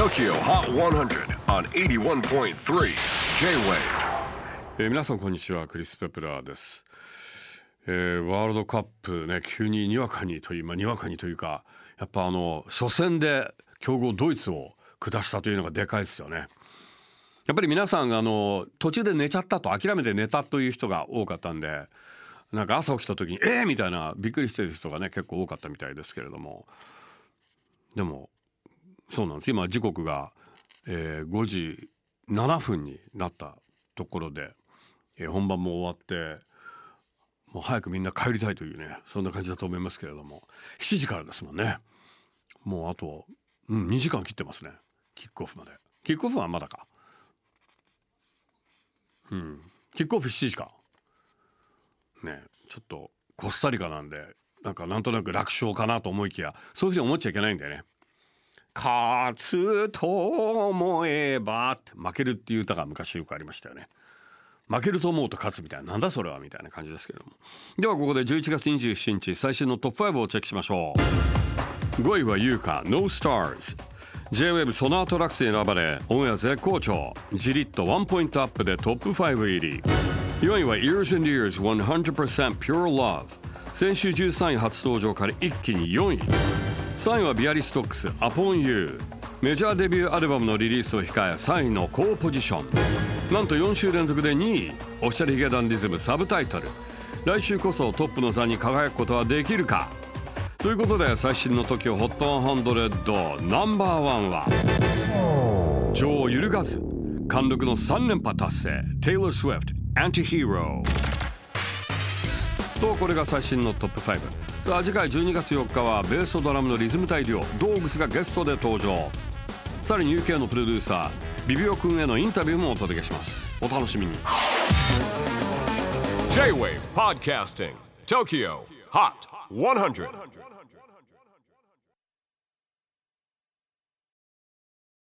TOKYO HOT 100 on 81.3 J-WAVE. えー皆さんこんにちは。クリス・ペプラーです、えーワールドカップね急ににわかにというまあにわかにというかやっぱあの初戦で強豪ドイツを下したというのがでかいですよね。やっぱり皆さんあの途中で寝ちゃったと諦めて寝たという人が多かったんでなんか朝起きた時に「えー!」みたいなびっくりしてる人がね結構多かったみたいですけれども。でもそうなんです。今時刻が、えー5時7分になったところで、えー本番も終わってもう早くみんな帰りたいというねそんな感じだと思いますけれども7時からですもんね。もうあと、うん、2時間切ってますね。キックオフまで。キックオフはまだか。うん。キックオフ7時か。ねちょっとコスタリカなんでなんかなんとなく楽勝かなと思いきやそういうふうに思っちゃいけないんだよね。勝つと思えば負けるっていう歌が昔よくありましたよね。負けると思うと勝つみたいななんだそれはみたいな感じですけども。ではここで11月27日最新のトップ5をチェックしましょう。5位は優香 No Stars J-WAVE SONAR TRAX に選ばれオンエア絶好調。じりっとワンポイントアップでトップ5入り。4位は Ears and Ears 100% Pure Love 先週13位初登場から一気に4位。3位はビアリストックス Upon You メジャーデビューアルバムのリリースを控え3位の高ポジション。なんと4週連続で2位オフィシャルヒゲダンディズムサブタイトル。来週こそトップの座に輝くことはできるか。ということで最新の TOKIOHOT100 ナンバーワンは女王揺るがず貫禄の3連覇達成 Taylor Swift Anti-Hero とこれが最新のトップ5さあ次回12月4日はベースとドラムのリズム隊デュオドーグスがゲストで登場。さらに UK のプロデューサービビオ君へのインタビューもお届けします。お楽しみに。J-WAVE PODCASTING TOKYO HOT 100